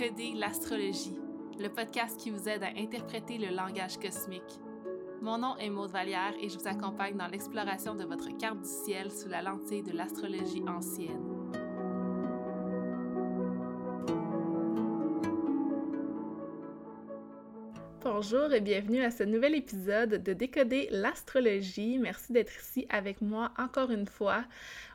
Décoder l'astrologie, le podcast qui vous aide à interpréter le langage cosmique. Mon nom est Maude Vallière et je vous accompagne dans l'exploration de votre carte du ciel sous la lentille de l'astrologie ancienne. Bonjour et bienvenue à ce nouvel épisode de Décoder l'astrologie. Merci d'être ici avec moi encore une fois.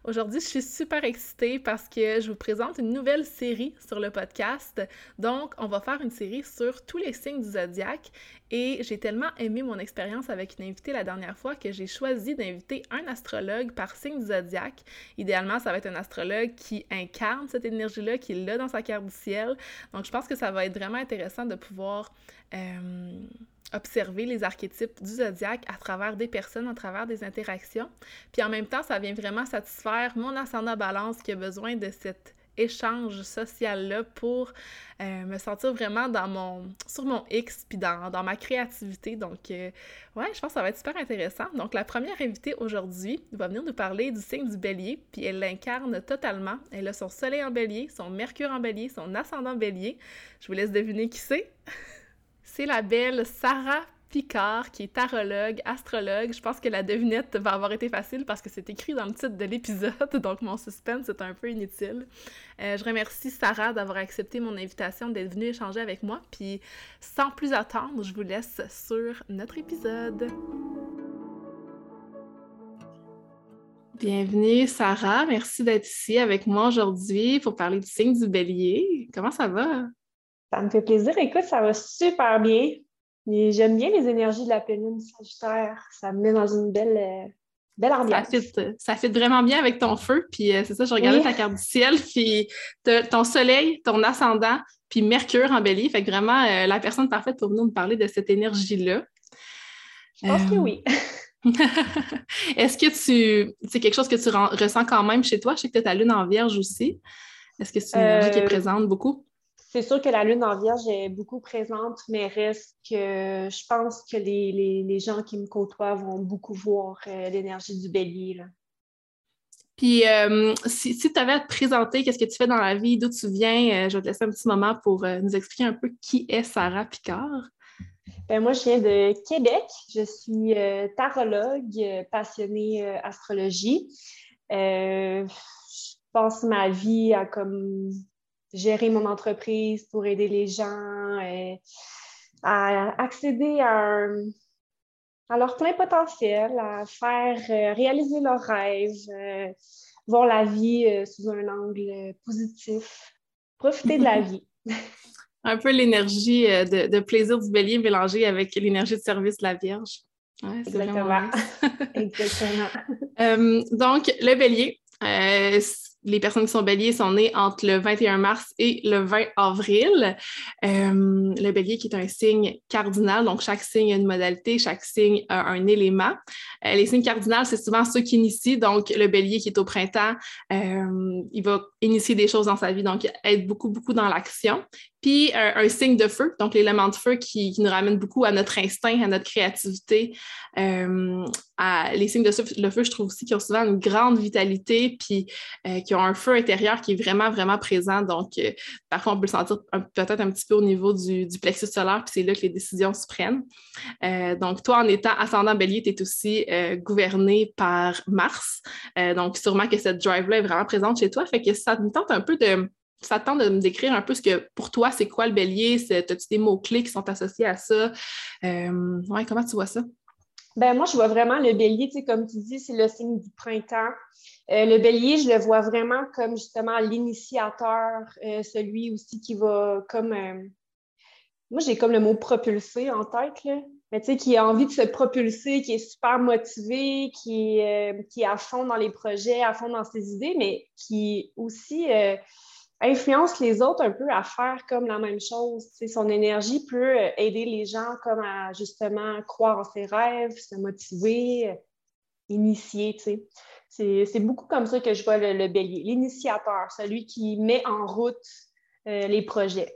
Aujourd'hui, je suis super excitée parce que je vous présente une nouvelle série sur le podcast. Donc, on va faire une série sur tous les signes du zodiaque et j'ai tellement aimé mon expérience avec une invitée la dernière fois que j'ai choisi d'inviter un astrologue par signe du zodiaque. Idéalement, ça va être un astrologue qui incarne cette énergie-là, qui l'a dans sa carte du ciel. Donc, je pense que ça va être vraiment intéressant de pouvoir euh, observer les archétypes du zodiaque à travers des personnes, à travers des interactions. Puis en même temps, ça vient vraiment satisfaire mon ascendant balance qui a besoin de cet échange social-là pour euh, me sentir vraiment dans mon, sur mon X puis dans, dans ma créativité. Donc, euh, ouais, je pense que ça va être super intéressant. Donc, la première invitée aujourd'hui va venir nous parler du signe du bélier, puis elle l'incarne totalement. Elle a son soleil en bélier, son mercure en bélier, son ascendant bélier. Je vous laisse deviner qui c'est. C'est la belle Sarah Picard, qui est tarologue, astrologue. Je pense que la devinette va avoir été facile parce que c'est écrit dans le titre de l'épisode, donc mon suspense est un peu inutile. Euh, je remercie Sarah d'avoir accepté mon invitation d'être venue échanger avec moi. Puis sans plus attendre, je vous laisse sur notre épisode. Bienvenue Sarah, merci d'être ici avec moi aujourd'hui pour parler du signe du bélier. Comment ça va? Ça me fait plaisir. Écoute, ça va super bien. J'aime bien les énergies de la pleine Sagittaire. Ça me met dans une belle, euh, belle ambiance. Ça fit, vraiment bien avec ton feu. Puis euh, c'est ça, je regardais ta carte du ciel. Puis ton soleil, ton ascendant, puis Mercure en bélier. Fait que vraiment euh, la personne parfaite pour nous parler de cette énergie-là. Je pense que oui. Est-ce que tu c'est quelque chose que tu ressens quand même chez toi? Je sais que tu as ta lune en vierge aussi. Est-ce que c'est une énergie qui est présente beaucoup? C'est sûr que la lune en vierge est beaucoup présente, mais reste que je pense que les, gens qui me côtoient vont beaucoup voir euh, l'énergie du bélier. Puis, euh, si, tu avais à te présenter, qu'est-ce que tu fais dans la vie, d'où tu viens, euh, je vais te laisser un petit moment pour nous expliquer un peu qui est Sarah Picard. Ben, moi, je viens de Québec. Je suis tarologue, passionnée astrologie. je passe ma vie à comme gérer mon entreprise pour aider les gens, et à accéder à, leur plein potentiel, à faire euh, réaliser leurs rêves, euh, voir la vie euh, sous un angle positif, profiter de la vie. un peu l'énergie de, plaisir du bélier mélangée avec l'énergie de service de la Vierge. Ouais, Exactement. Exactement. donc, le bélier, les personnes qui sont béliers sont nées entre le 21 mars et le 20 avril. Euh, le bélier qui est un signe cardinal, donc chaque signe a une modalité, chaque signe a un élément. Euh, les signes cardinaux, c'est souvent ceux qui initient, donc le bélier qui est au printemps, euh, il va initier des choses dans sa vie, donc être beaucoup, beaucoup dans l'action. Puis un, signe de feu, donc l'élément de feu qui, nous ramène beaucoup à notre instinct, à notre créativité. à, les signes de le feu, je trouve aussi qu'ils ont souvent une grande vitalité, puis qui ont un feu intérieur qui est vraiment, vraiment présent. Donc, parfois, on peut le sentir peut-être un petit peu au niveau du, plexus solaire, puis c'est là que les décisions se prennent. donc, toi, en étant ascendant bélier, tu es aussi gouverné par Mars. donc, sûrement que cette drive-là est vraiment présente chez toi. Fait que ça me tente un peu de ça tente de me décrire un peu ce que pour toi, c'est quoi le bélier? As-tu des mots-clés qui sont associés à ça? Euh, ouais, comment tu vois ça? Ben moi, je vois vraiment le bélier, tu sais, comme tu dis, c'est le signe du printemps. Euh, le bélier, je le vois vraiment comme justement l'initiateur, euh, celui aussi qui va comme. moi, j'ai comme le mot propulser en tête, là. Mais tu sais, qui a envie de se propulser, qui est super motivé, qui, qui est à fond dans les projets, à fond dans ses idées, mais qui aussi influence les autres un peu à faire comme la même chose. son énergie peut euh, aider les gens comme à justement croire en ses rêves, se motiver, euh, initier. C'est beaucoup comme ça que je vois le, bélier, l'initiateur, celui qui met en route euh, les projets.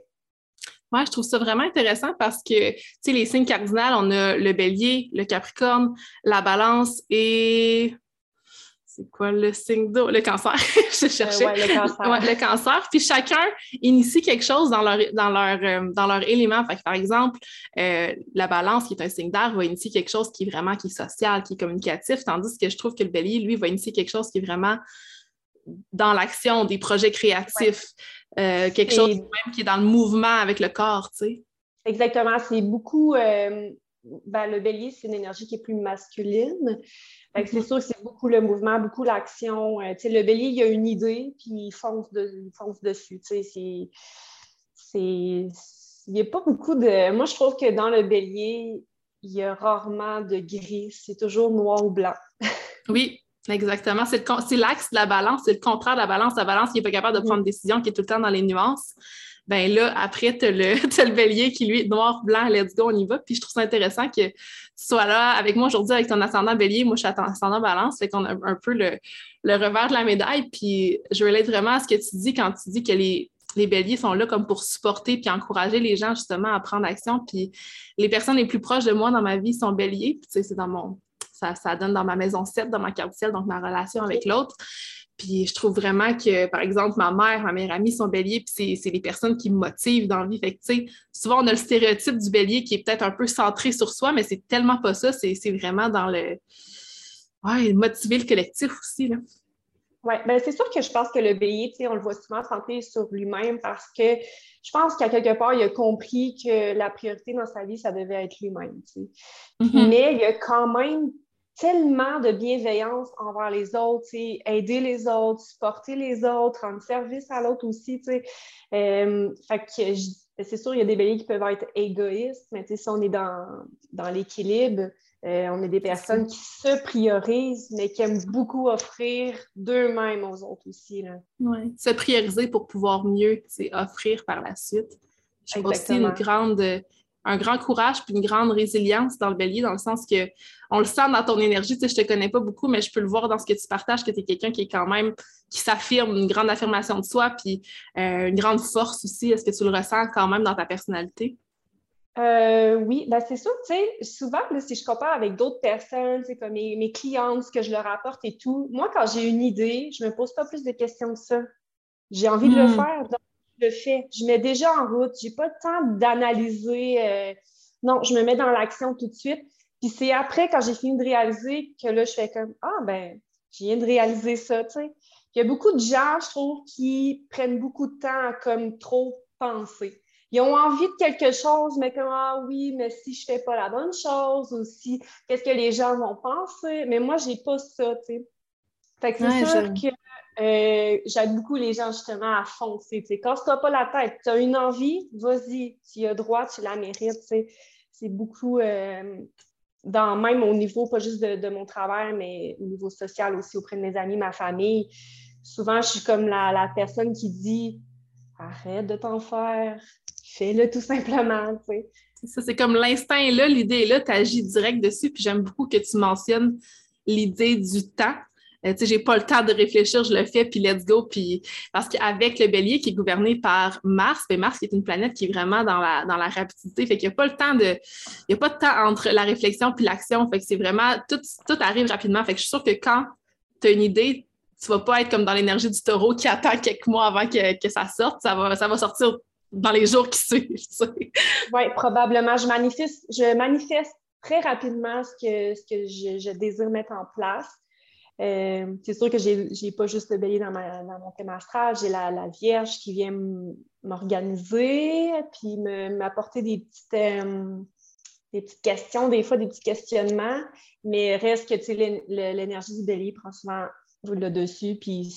Moi, je trouve ça vraiment intéressant parce que, tu sais, les signes cardinaux, on a le bélier, le capricorne, la balance et c'est quoi le signe d'eau? Le cancer. je Euh, cherchais. ouais, le cancer. Ouais, le cancer. Puis chacun initie quelque chose dans leur, dans leur, euh, dans leur élément. Fait que, par exemple, euh, la balance, qui est un signe d'air, va initier quelque chose qui est vraiment qui est social, qui est communicatif, tandis que je trouve que le bélier, lui, va initier quelque chose qui est vraiment dans l'action, des projets créatifs, euh, quelque Et- chose même qui est dans le mouvement avec le corps, tu sais. Exactement. C'est beaucoup. euh, ben, le bélier, c'est une énergie qui est plus masculine. C'est Mhm. sûr que c'est beaucoup le mouvement, beaucoup l'action. Euh, le bélier, il a une idée, puis il fonce, de, il fonce dessus. C'est. c'est- Il n'y a pas beaucoup de. Moi, je trouve que dans le bélier, il y a rarement de gris. C'est toujours noir ou blanc. Oui, exactement. C'est l'axe de la balance, c'est le contraire de la balance. La balance qui n'est pas capable de prendre une décision, qui est tout le temps dans les nuances. Ben là, après, tu as le, bélier qui, lui, est noir, blanc, let's go, on y va. Puis je trouve ça intéressant que tu sois là avec moi aujourd'hui avec ton ascendant bélier. Moi, je suis ascendant balance, fait qu'on a un peu le, revers de la médaille. Puis je relate vraiment à ce que tu dis quand tu dis que les, les béliers sont là comme pour supporter puis encourager les gens justement à prendre action. Puis les personnes les plus proches de moi dans ma vie sont béliers. Puis tu sais, c'est dans mon, ça, ça donne dans ma maison 7, dans ma carte ciel, donc ma relation avec l'autre. Puis je trouve vraiment que, par exemple, ma mère, ma meilleure amie sont béliers, puis c'est- les personnes qui me motivent dans la vie. Fait que, souvent, on a le stéréotype du bélier qui est peut-être un peu centré sur soi, mais c'est tellement pas ça. C'est vraiment dans le. Ouais, motiver le collectif aussi, là. Oui, ben c'est sûr que je pense que le bélier, tu sais, on le voit souvent centré sur lui-même parce que je pense qu'à quelque part, il a compris que la priorité dans sa vie, ça devait être lui-même. tu sais. Mhm. Mais il y a quand même tellement de bienveillance envers les autres, aider les autres, supporter les autres, rendre service à l'autre aussi. Euh, fait que je- c'est sûr, il y a des béliers qui peuvent être égoïstes, mais si on est dans, dans l'équilibre, euh, on est des personnes qui se priorisent, mais qui aiment beaucoup offrir d'eux-mêmes aux autres aussi. Là. Ouais. Se prioriser pour pouvoir mieux offrir par la suite. Je trouve aussi une Exactement. grande, un grand courage puis une grande résilience dans le bélier, dans le sens que on le sent dans ton énergie. Tu sais, je te connais pas beaucoup, mais je peux le voir dans ce que tu partages, que tu es quelqu'un qui est quand même, qui s'affirme, une grande affirmation de soi, puis euh, une grande force aussi. Est-ce que tu le ressens quand même dans ta personnalité? Euh, oui, ben c'est sûr, tu sais, souvent, là, si je compare avec d'autres personnes, c'est comme mes, mes clientes, ce que je leur apporte et tout, moi, quand j'ai une idée, je me pose pas plus de questions que ça. J'ai envie de le Hmm. faire, donc le fais. Je mets déjà en route, j'ai pas le temps d'analyser. euh, non, je me mets dans l'action tout de suite. Puis c'est après, quand j'ai fini de réaliser, que là, je fais comme, ah, ben, je viens de réaliser ça, tu sais. Il y a beaucoup de gens, je trouve, qui prennent beaucoup de temps à comme trop penser ils ont envie de quelque chose, mais comme ah oui, mais si je fais pas la bonne chose ou si qu'est-ce que les gens vont penser? Mais moi, j'ai pas ça, tu sais. Fait que c'est Ouais, sûr que euh, j'aide beaucoup les gens justement à foncer. tu sais. Quand tu n'as pas la tête, tu as une envie, vas-y, tu as droit, tu la mérites. C'est beaucoup euh, dans même au niveau, pas juste de, mon travail, mais au niveau social aussi auprès de mes amis, ma famille. Souvent, je suis comme la, personne qui dit arrête de t'en faire, fais-le tout simplement. Ça, c'est comme l'instinct là, l'idée est là, tu agis direct dessus. Puis j'aime beaucoup que tu mentionnes l'idée du temps. Euh, tu sais, j'ai pas le temps de réfléchir, je le fais, puis let's go. Puis parce qu'avec le bélier qui est gouverné par Mars, ben Mars qui est une planète qui est vraiment dans la, dans la rapidité, fait qu'il n'y a pas le temps de. Il n'y a pas de temps entre la réflexion puis l'action. Fait que c'est vraiment. Tout, tout arrive rapidement. Fait que je suis sûre que quand tu as une idée, tu vas pas être comme dans l'énergie du taureau qui attend quelques mois avant que, que ça sorte. Ça va, ça va sortir dans les jours qui suivent. Oui, probablement. Je manifeste, je manifeste très rapidement ce que, ce que je désire mettre en place. Euh, c'est sûr que j'ai n'ai pas juste le bélier dans, ma, dans mon thème astral, j'ai la, la, Vierge qui vient m'organiser, puis m'apporter des petites, euh, des petites questions, des fois des petits questionnements, mais reste que l'énergie du bélier prend souvent le dessus, puis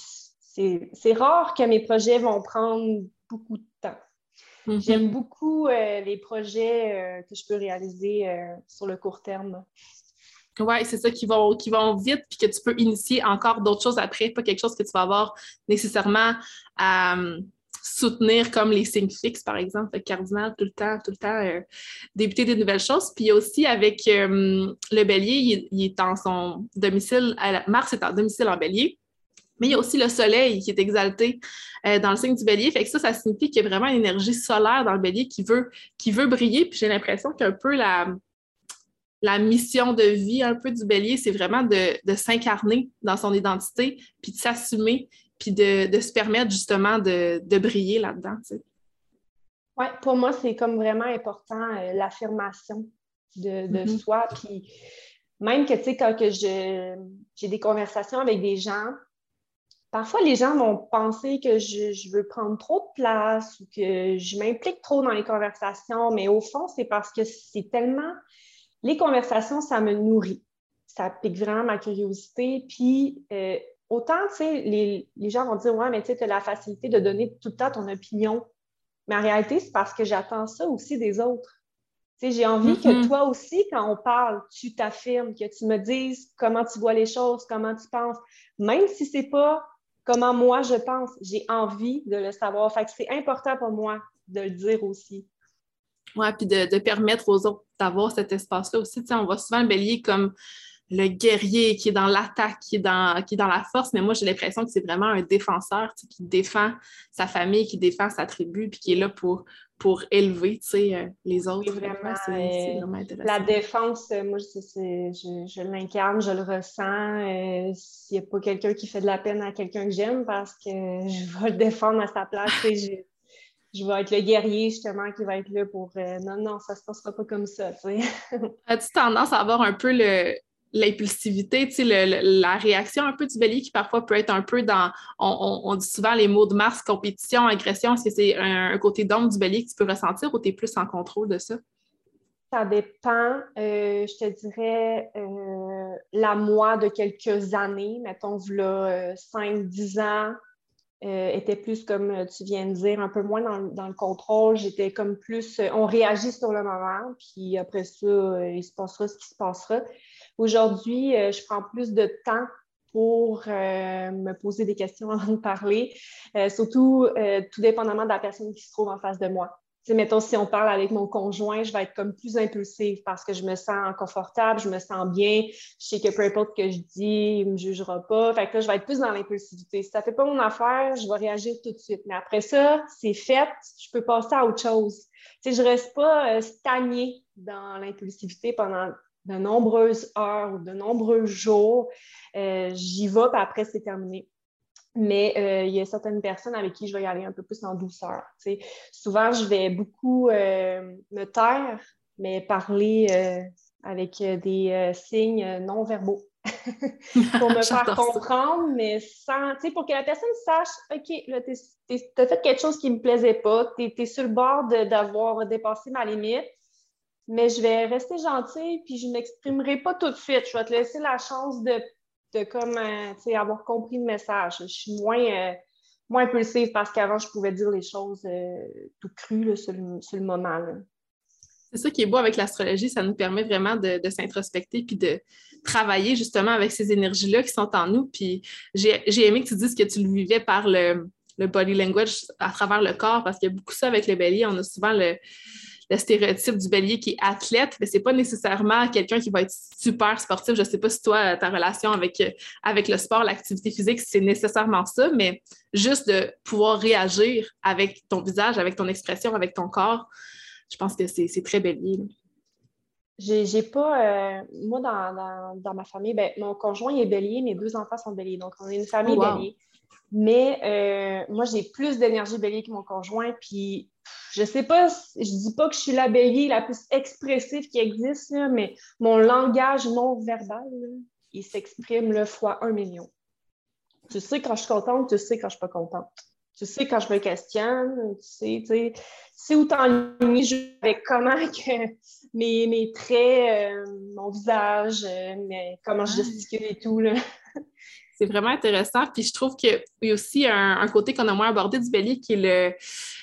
c'est rare que mes projets vont prendre beaucoup de temps. Mm -hmm. J'aime beaucoup euh, les projets euh, que je peux réaliser euh, sur le court terme. Oui, c'est ça, qui vont, qui vont vite, puis que tu peux initier encore d'autres choses après, pas quelque chose que tu vas avoir nécessairement à um, soutenir comme les signes fixes, par exemple, le cardinal, tout le temps, tout le temps, euh, débuter des nouvelles choses. Puis aussi avec euh, le bélier, il, est en son domicile, Mars est en domicile en bélier, mais il y a aussi le soleil qui est exalté euh, dans le signe du bélier. Fait que ça, ça signifie qu'il y a vraiment une énergie solaire dans le bélier qui veut, qui veut briller. Puis j'ai l'impression qu'un peu la la mission de vie un peu du bélier, c'est vraiment de, s'incarner dans son identité, puis de s'assumer, puis de, se permettre justement de, briller là-dedans. Oui, pour moi, c'est comme vraiment important euh, l'affirmation de, mm-hmm. soi. Puis même que, tu sais, quand que j'ai des conversations avec des gens, parfois les gens vont penser que je, veux prendre trop de place ou que je m'implique trop dans les conversations, mais au fond, c'est parce que c'est tellement. Les conversations, ça me nourrit. Ça pique vraiment ma curiosité. Puis, euh, autant, tu sais, les, les, gens vont dire Ouais, mais tu sais, tu as la facilité de donner tout le temps ton opinion. Mais en réalité, c'est parce que j'attends ça aussi des autres. J'ai envie que mm-hmm. toi aussi, quand on parle, tu t'affirmes, que tu me dises comment tu vois les choses, comment tu penses, même si c'est pas comment moi je pense, j'ai envie de le savoir. Fait que c'est important pour moi de le dire aussi. Oui, puis de, permettre aux autres d'avoir cet espace-là aussi. on voit souvent le bélier comme le guerrier qui est dans l'attaque, qui, est dans, qui est dans la force, mais moi, j'ai l'impression que c'est vraiment un défenseur qui défend sa famille, qui défend sa tribu, puis qui est là pour, pour élever euh, les autres. vraiment, c'est, vraiment intéressant. La défense, euh, moi, je, l'incarne, je le ressens. Euh, s'il n'y a pas quelqu'un qui fait de la peine à quelqu'un que j'aime, parce que je vais le défendre à sa place, je, je vais être le guerrier, justement, qui va être là pour non, non, ça ne se passera pas comme ça. As-tu tendance à avoir un peu le, l'impulsivité, tu sais, la réaction un peu du bélier qui parfois peut être un peu dans, on, dit souvent les mots de Mars, compétition, agression, est-ce que c'est un, côté d'ombre du bélier que tu peux ressentir ou tu es plus en contrôle de ça? Ça dépend. Euh, je te dirais euh, la moi de quelques années, mettons, là, 5-10 euh, était plus comme tu viens de dire, un peu moins dans, dans le contrôle. J'étais comme plus, on réagit sur le moment, puis après ça, il se passera ce qui se passera. Aujourd'hui, euh, je prends plus de temps pour euh, me poser des questions avant de parler, euh, surtout tout dépendamment de la personne qui se trouve en face de moi. Sais, mettons, si on parle avec mon conjoint, je vais être comme plus impulsive parce que je me sens confortable, je me sens bien, je sais que peu importe ce que je dis, il ne me jugera pas. Fait que là, je vais être plus dans l'impulsivité. Si ça ne fait pas mon affaire, je vais réagir tout de suite. Mais après ça, c'est fait, je peux passer à autre chose. Tu sais, je ne reste pas stagnée dans l'impulsivité pendant de nombreuses heures ou de nombreux jours. Euh, j'y vais, puis après, c'est terminé. Mais euh, il y a certaines personnes avec qui je vais y aller un peu plus en douceur. Souvent, je vais beaucoup euh, me taire, mais parler avec des signes non verbaux. pour me faire comprendre, mais sans, pour que la personne sache, OK, là, tu as fait quelque chose qui ne me plaisait pas, tu es, sur le bord d'avoir dépassé ma limite, mais je vais rester gentille, puis je ne m'exprimerai pas tout de suite. Je vais te laisser la chance de, de comme, euh, avoir compris le message. Je suis moins, euh, moins impulsive parce qu'avant, je pouvais dire les choses euh, tout crues sur, le, moment. C'est ça qui est beau avec l'astrologie, ça nous permet vraiment de, de s'introspecter puis de travailler justement avec ces énergies-là qui sont en nous. Puis j'ai aimé que tu dises que tu le vivais par le, le body language à travers le corps parce qu'il y a beaucoup ça avec le bélier. On a souvent le, le stéréotype du bélier qui est athlète, mais c'est pas nécessairement quelqu'un qui va être super sportif. Je sais pas si toi, ta relation avec, avec le sport, l'activité physique, c'est nécessairement ça, mais juste de pouvoir réagir avec ton visage, avec ton expression, avec ton corps, je pense que c'est très bélier. J'ai pas, euh, moi, dans, ma famille, ben, mon conjoint est bélier, mes deux enfants sont béliers. Donc, on est une famille oh, bélier. Mais euh, moi, j'ai plus d'énergie bélier que mon conjoint. Puis, je sais pas, je dis pas que je suis la bélier la plus expressive qui existe, mais mon langage non verbal, il s'exprime le fois un million. Tu sais quand je suis contente, tu sais quand je suis pas contente. Tu sais quand je me questionne, tu sais, tu sais, c'est où je avec comment que mes, mes traits, euh, mon visage, euh, mais comment je gesticule et tout. Là. C'est vraiment intéressant. Puis je trouve qu'il y a aussi un, côté qu'on a moins abordé du bélier qui est le,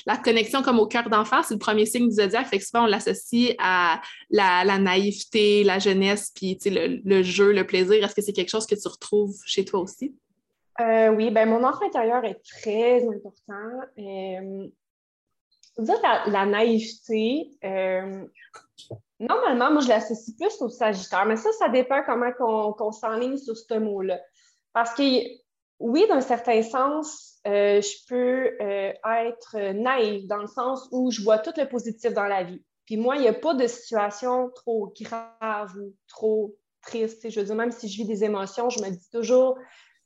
la connexion comme au cœur d'enfant. C'est le premier signe du zodiaque. Fait que souvent, on l'associe à la, naïveté, la jeunesse, puis le, jeu, le plaisir. Est-ce que c'est quelque chose que tu retrouves chez toi aussi? Euh, oui, ben mon enfant intérieur est très important. Euh, dire la, naïveté, euh, normalement, moi, je l'associe plus au Sagittaire, mais ça, ça dépend comment qu'on s'enligne sur ce mot-là. Parce que oui, d'un certain sens, euh, je peux euh, être naïve dans le sens où je vois tout le positif dans la vie. Puis moi, il n'y a pas de situation trop grave ou trop triste. Je veux dire, même si je vis des émotions, je me dis toujours,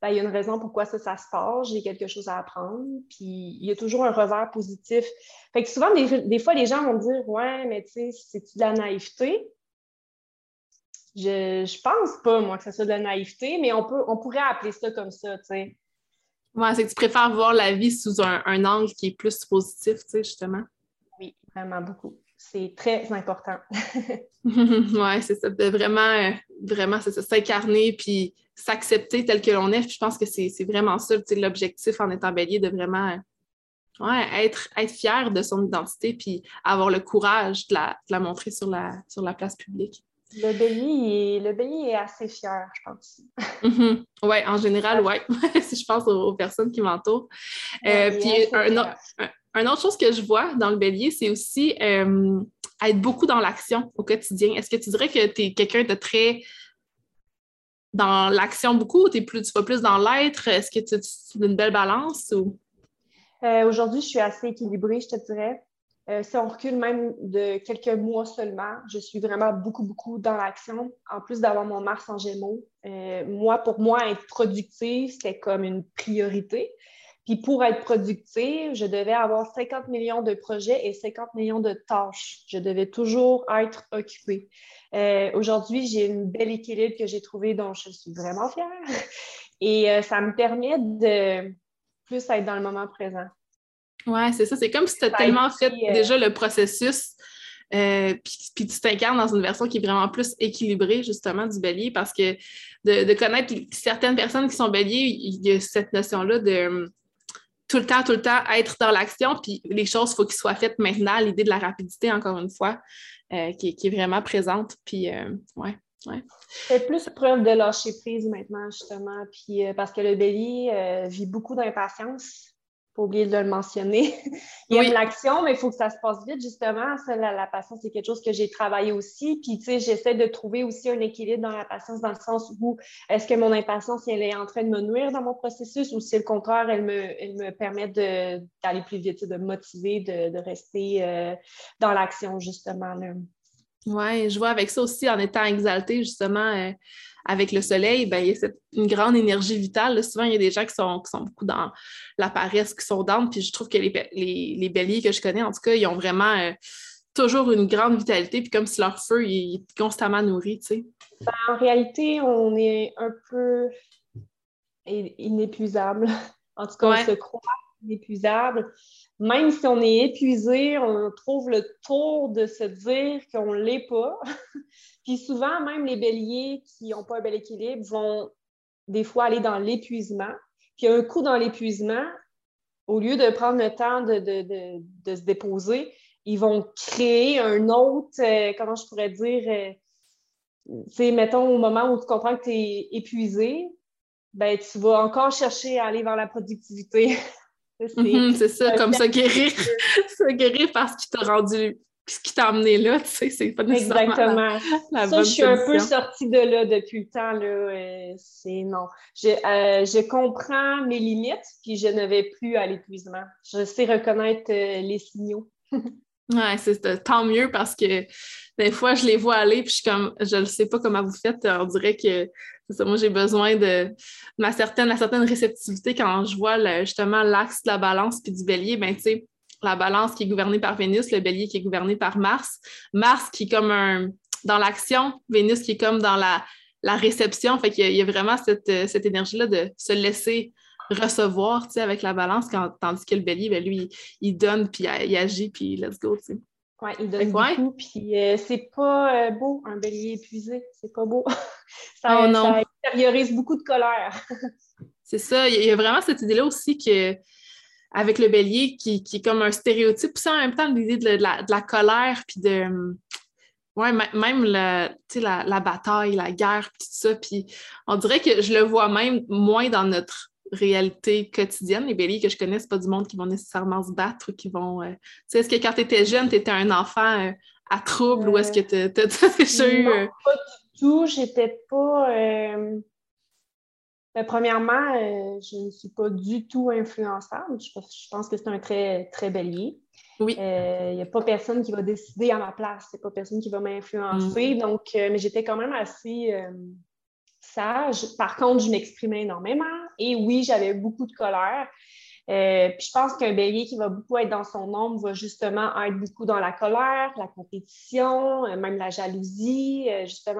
ben, il y a une raison pourquoi ça, ça se passe, j'ai quelque chose à apprendre, puis il y a toujours un revers positif. Fait que souvent, des, fois, les gens vont dire Ouais, mais tu sais, c'est-tu de la naïveté? Je, je pense pas, moi, que ce soit de la naïveté, mais on, peut, on pourrait appeler ça comme ça, tu sais. Ouais, c'est que tu préfères voir la vie sous un, un angle qui est plus positif, tu sais, justement. Oui, vraiment beaucoup c'est très important. oui, c'est ça, de vraiment, euh, vraiment, c'est ça, s'incarner puis s'accepter tel que l'on est. je pense que c'est vraiment ça, l'objectif en étant bélier, de vraiment ouais, être, être fier de son identité puis avoir le courage de la, montrer sur la, sur la place publique. Le bélier, est, le est assez fier, je pense. Mm-hmm. Oui, en général, oui. si je pense aux, personnes qui m'entourent. Euh, puis un, un, une autre chose que je vois dans le bélier, c'est aussi euh, être beaucoup dans l'action au quotidien. Est-ce que tu dirais que tu es quelqu'un de très dans l'action beaucoup ou es plus, tu vas plus dans l'être? Est-ce que tu, as une belle balance? Ou... Euh, aujourd'hui, je suis assez équilibrée, je te dirais. Euh, si on recule même de quelques mois seulement, je suis vraiment beaucoup, beaucoup dans l'action. En plus d'avoir mon Mars en Gémeaux, moi, pour moi, être productive, c'était comme une priorité. Puis pour être productive, je devais avoir 50 millions de projets et 50 millions de tâches. Je devais toujours être occupée. Euh, aujourd'hui, j'ai une belle équilibre que j'ai trouvé dont je suis vraiment fière. Et euh, ça me permet de plus être dans le moment présent. Oui, c'est ça. C'est comme si tu as tellement fait euh, déjà le processus. puis, tu t'incarnes dans une version qui est vraiment plus équilibrée, justement, du bélier, parce que de, de connaître certaines personnes qui sont béliers, il y a cette notion-là de tout le temps, tout le temps être dans l'action, puis les choses, il faut qu'ils soient faites maintenant. L'idée de la rapidité, encore une fois, euh, qui, est vraiment présente. Puis, euh, ouais, ouais. C'est plus preuve de lâcher prise maintenant, justement, puis euh, parce que le bélier vit beaucoup d'impatience pas oublier de le mentionner. il y a l'action, mais il faut que ça se passe vite, justement. la, patience, c'est quelque chose que j'ai travaillé aussi. Puis, tu sais, j'essaie de trouver aussi un équilibre dans la patience, dans le sens où est-ce que mon impatience, elle est en train de me nuire dans mon processus ou si, au contraire, elle me, elle me permet d'aller plus vite, de me motiver, de, rester euh, dans l'action, justement. Oui, je vois avec ça aussi, en étant exalté, justement. Euh, avec le soleil, ben, il y a une grande énergie vitale. souvent, il y a des gens qui sont, qui sont beaucoup dans la paresse, qui sont dans, puis je trouve que les, les, béliers que je connais, en tout cas, ils ont vraiment euh, toujours une grande vitalité, puis comme si leur feu est constamment nourri, tu sais. Ben, en réalité, on est un peu inépuisable. En tout cas, on se croit inépuisable. Même si on est épuisé, on trouve le tour de se dire qu'on ne l'est pas. Puis souvent, même les béliers qui n'ont pas un bel équilibre vont des fois aller dans l'épuisement. Puis un coup dans l'épuisement, au lieu de prendre le temps de, se déposer, ils vont créer un autre, euh, comment je pourrais dire, euh, sais, mettons au moment où tu comprends que tu es épuisé, ben, tu vas encore chercher à aller vers la productivité. Mhm, c'est ça, comme ça guérir, ça guérir parce qu'il t'a rendu ce qui t'a amené là, tu sais, c'est pas nécessairement Exactement. La, ça, je suis un peu sortie de là depuis le temps, là, euh, c'est non. Je, euh, je, comprends mes limites, puis je ne vais plus à l'épuisement. Je sais reconnaître euh, les signaux. ouais, c'est tant mieux parce que des fois, je les vois aller, puis je suis comme, je ne sais pas comment vous faites, on dirait que ça, moi, j'ai besoin de, ma certaine, la certaine réceptivité quand je vois justement l'axe de la balance puis du bélier, ben tu sais, la balance qui est gouvernée par Vénus, le bélier qui est gouverné par Mars. Mars qui est comme un dans l'action, Vénus qui est comme dans la, la réception. Fait qu'il y, a vraiment cette, cette énergie-là de se laisser recevoir avec la balance, tandis que le bélier, ben, lui, il, donne, puis il, agit, puis let's go. Oui, il donne beaucoup, puis euh, c'est pas euh, beau, un bélier épuisé, c'est pas beau. ça, oh, ça extériorise beaucoup de colère. c'est ça, il y a vraiment cette idée-là aussi que avec le bélier qui, est comme un stéréotype. Puis en même temps, l'idée de, la, colère, puis de. Ouais, même la, la, bataille, la guerre, puis tout ça. Puis on dirait que je le vois même moins dans notre réalité quotidienne. Les béliers que je connais, c'est pas du monde qui vont nécessairement se battre ou qui vont. Euh, tu sais, est-ce que quand tu étais jeune, tu étais un enfant euh, à trouble ou est-ce que tu as, déjà eu. Non, pas du tout. J'étais pas. Ben, premièrement, euh, je ne suis pas du tout influençable. Je, pense que c'est un très, très bélier. Oui. Il euh, n'y a pas personne qui va décider à ma place. Il n'y a pas personne qui va m'influencer. Mm. Donc, euh, mais j'étais quand même assez sage. Par contre, je m'exprimais énormément. Et oui, j'avais beaucoup de colère. Euh, puis je pense qu'un bélier qui va beaucoup être dans son ombre va justement être beaucoup dans la colère, la compétition, euh, même la jalousie, euh, justement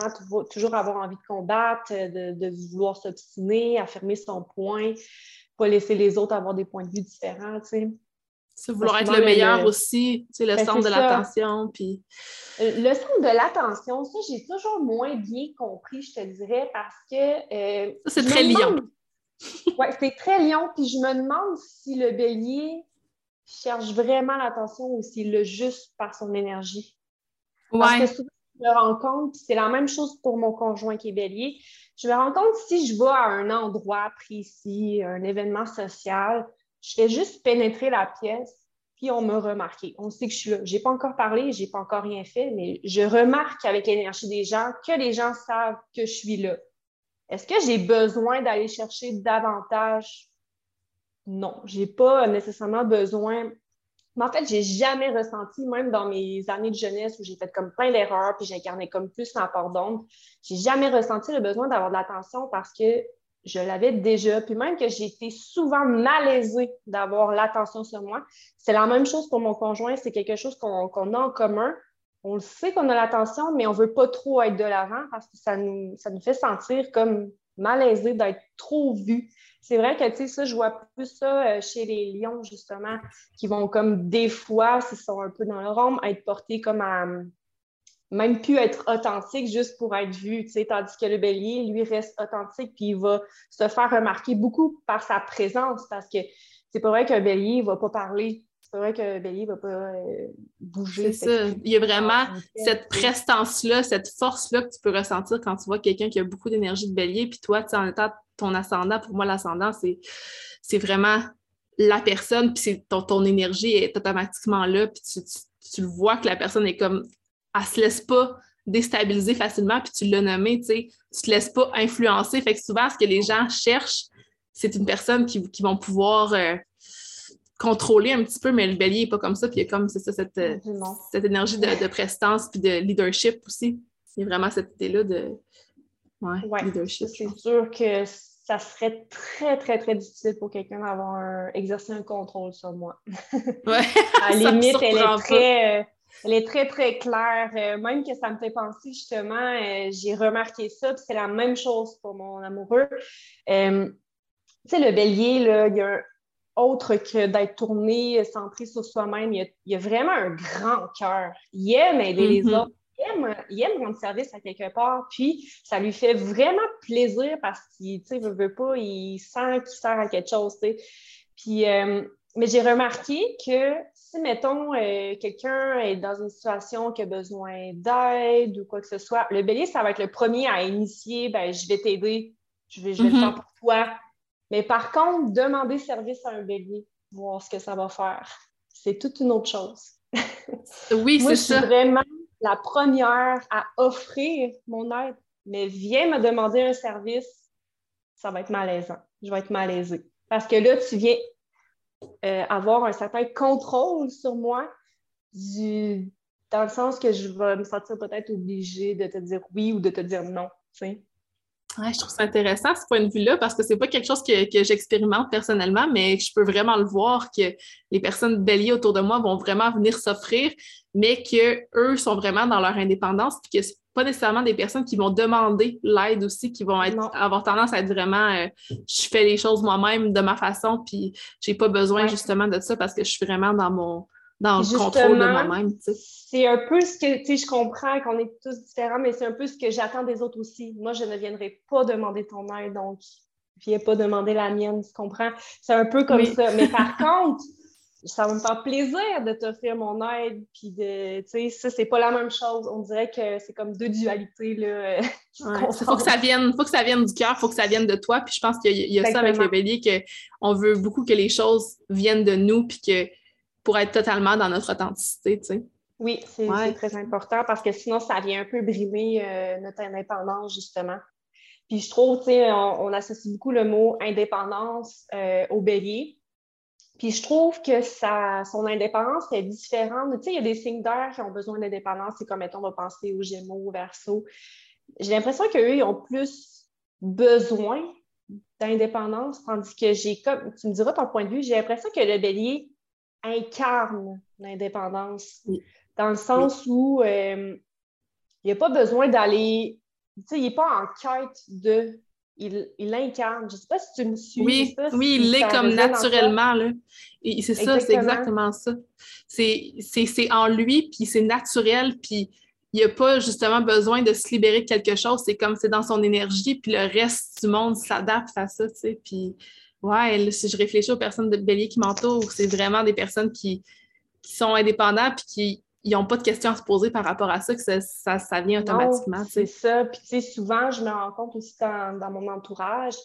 toujours avoir envie de combattre, de, vouloir s'obstiner, affirmer son point, pas laisser les autres avoir des points de vue différents, tu sais. C'est vouloir être le meilleur aussi, tu sais, le ben, centre de l'attention. Puis... Le centre de l'attention, ça, j'ai toujours moins bien compris, je te dirais, parce que. c'est très liant. Oui, c'est très lion. Puis je me demande si le bélier cherche vraiment l'attention ou s'il le juste par son énergie. Parce que souvent, je me rends compte, c'est la même chose pour mon conjoint qui est bélier. Je me rends compte si je vais à un endroit précis, un événement social, je fais juste pénétrer la pièce, puis on me remarque. On sait que je suis là. Je n'ai pas encore parlé, je n'ai pas encore rien fait, mais je remarque avec l'énergie des gens que les gens savent que je suis là. Est-ce que j'ai besoin d'aller chercher davantage? Non, je n'ai pas nécessairement besoin. Mais en fait, je n'ai jamais ressenti, même dans mes années de jeunesse où j'ai fait comme plein d'erreurs, puis j'incarnais comme plus ma part d'ombre, j'ai jamais ressenti le besoin d'avoir de l'attention parce que je l'avais déjà. Puis même que j'ai été souvent malaisée d'avoir l'attention sur moi. C'est la même chose pour mon conjoint. C'est quelque chose qu'on a en commun on le sait qu'on a l'attention, mais on ne veut pas trop être de l'avant parce que ça nous, fait sentir comme malaisé d'être trop vu. C'est vrai que, tu sais, ça, je vois plus ça euh, chez les lions, justement, qui vont comme des fois, s'ils sont un peu dans leur ombre, être portés comme à même plus être authentique juste pour être vu, tu sais, tandis que le bélier, lui, reste authentique, puis il va se faire remarquer beaucoup par sa présence, parce que c'est pas vrai qu'un bélier ne va pas parler c'est vrai que Bélier ne va pas euh, bouger. C'est ça. Il y a vraiment cette prestance-là, cette force-là que tu peux ressentir quand tu vois quelqu'un qui a beaucoup d'énergie de Bélier. Puis toi, en étant ton ascendant, pour moi, l'ascendant, c'est vraiment la personne, puis ton, ton énergie est automatiquement là, puis tu, tu, le vois que la personne est comme, elle se laisse pas déstabiliser facilement, puis tu l'as nommé, tu sais, tu te laisses pas influencer. Fait que souvent, ce que les gens cherchent, c'est une personne qui, qui vont pouvoir euh, contrôler un petit peu, mais le bélier n'est pas comme ça. Puis il y a comme, c'est ça, cette, euh, cette énergie de, prestance puis de leadership aussi. Il y a vraiment cette idée-là de leadership. C'est sûr que ça serait très, très, très difficile pour quelqu'un d'avoir un, exercer un contrôle sur moi. Ouais. à la limite, elle est très. Euh, elle est très, très claire. Euh, même que ça me fait penser, justement, j'ai remarqué ça, puis c'est la même chose pour mon amoureux. tu sais, le bélier, là, il y a un, autre que d'être tourné, centré sur soi-même. Il, y a vraiment un grand cœur. Il aime aider les mm-hmm. autres. Il aime, rendre service à quelque part, puis ça lui fait vraiment plaisir parce qu'il ne veut, pas, il sent qu'il sert à quelque chose. Puis, euh, mais j'ai remarqué que si, mettons, euh, quelqu'un est dans une situation qui a besoin d'aide ou quoi que ce soit, le bélier, ça va être le premier à initier, ben, je vais t'aider, je vais, je vais le mm-hmm. faire pour toi, mais par contre, demander service à un bélier, voir ce que ça va faire, c'est toute une autre chose. Oui, c'est ça. Je suis vraiment la première à offrir mon aide, mais viens me demander un service, ça va être malaisant. Je vais être malaisée. Parce que là, tu viens euh, avoir un certain contrôle sur moi dans le sens que je vais me sentir peut-être obligée de te dire oui ou de te dire non. Ouais, je trouve ça intéressant ce point de vue-là parce que c'est pas quelque chose que, que j'expérimente personnellement, mais je peux vraiment le voir que les personnes béliers autour de moi vont vraiment venir s'offrir, mais qu'eux sont vraiment dans leur indépendance, puis que c'est pas nécessairement des personnes qui vont demander l'aide aussi, qui vont être, avoir tendance à être vraiment euh, je fais les choses moi-même de ma façon, puis j'ai pas besoin justement de ça parce que je suis vraiment dans mon dans le contrôle de moi-même. C'est un peu ce que, tu sais, je comprends qu'on est tous différents, mais c'est un peu ce que j'attends des autres aussi. Moi, je ne viendrai pas demander ton aide, donc viens pas demander la mienne, tu comprends? C'est un peu comme ça. Mais par contre, ça va me faire plaisir de t'offrir mon aide, puis de, tu sais, ça, c'est pas la même chose. On dirait que c'est comme deux dualités, là. faut que ça vienne, faut que ça vienne du cœur, faut que ça vienne de toi, puis je pense qu'il y a, ça avec le bélier, qu'on veut beaucoup que les choses viennent de nous, puis que pour être totalement dans notre authenticité, tu sais. Oui, c'est très important parce que sinon, ça vient un peu brimer euh, notre indépendance, justement. Puis je trouve, tu sais, on, associe beaucoup le mot indépendance euh, au bélier. Puis je trouve que son indépendance est différente. Tu sais, il y a des signes d'air qui ont besoin d'indépendance. C'est comme, mettons, on va penser aux Gémeaux, aux Verseaux. J'ai l'impression qu'eux, ils ont plus besoin d'indépendance, tandis que j'ai comme, tu me diras ton point de vue, j'ai l'impression que le bélier incarne l'indépendance, dans le sens où euh, il n'a pas besoin d'aller, tu sais, il n'est pas en quête de, il, l'incarne. Je ne sais pas si tu me suis. Oui, oui il l'est comme naturellement, là. c'est ça, c'est exactement ça. C'est en lui, puis c'est naturel, puis il n'y a pas justement besoin de se libérer de quelque chose. C'est comme c'est dans son énergie, puis le reste du monde s'adapte à ça, tu sais. Puis, ouais, si je réfléchis aux personnes de bélier qui m'entourent, c'est vraiment des personnes qui, sont indépendantes, puis qui n'ont pas de questions à se poser par rapport à ça, que ça, ça, vient automatiquement. C'est ça. Puis, tu sais, souvent, je me rends compte aussi dans, dans mon entourage,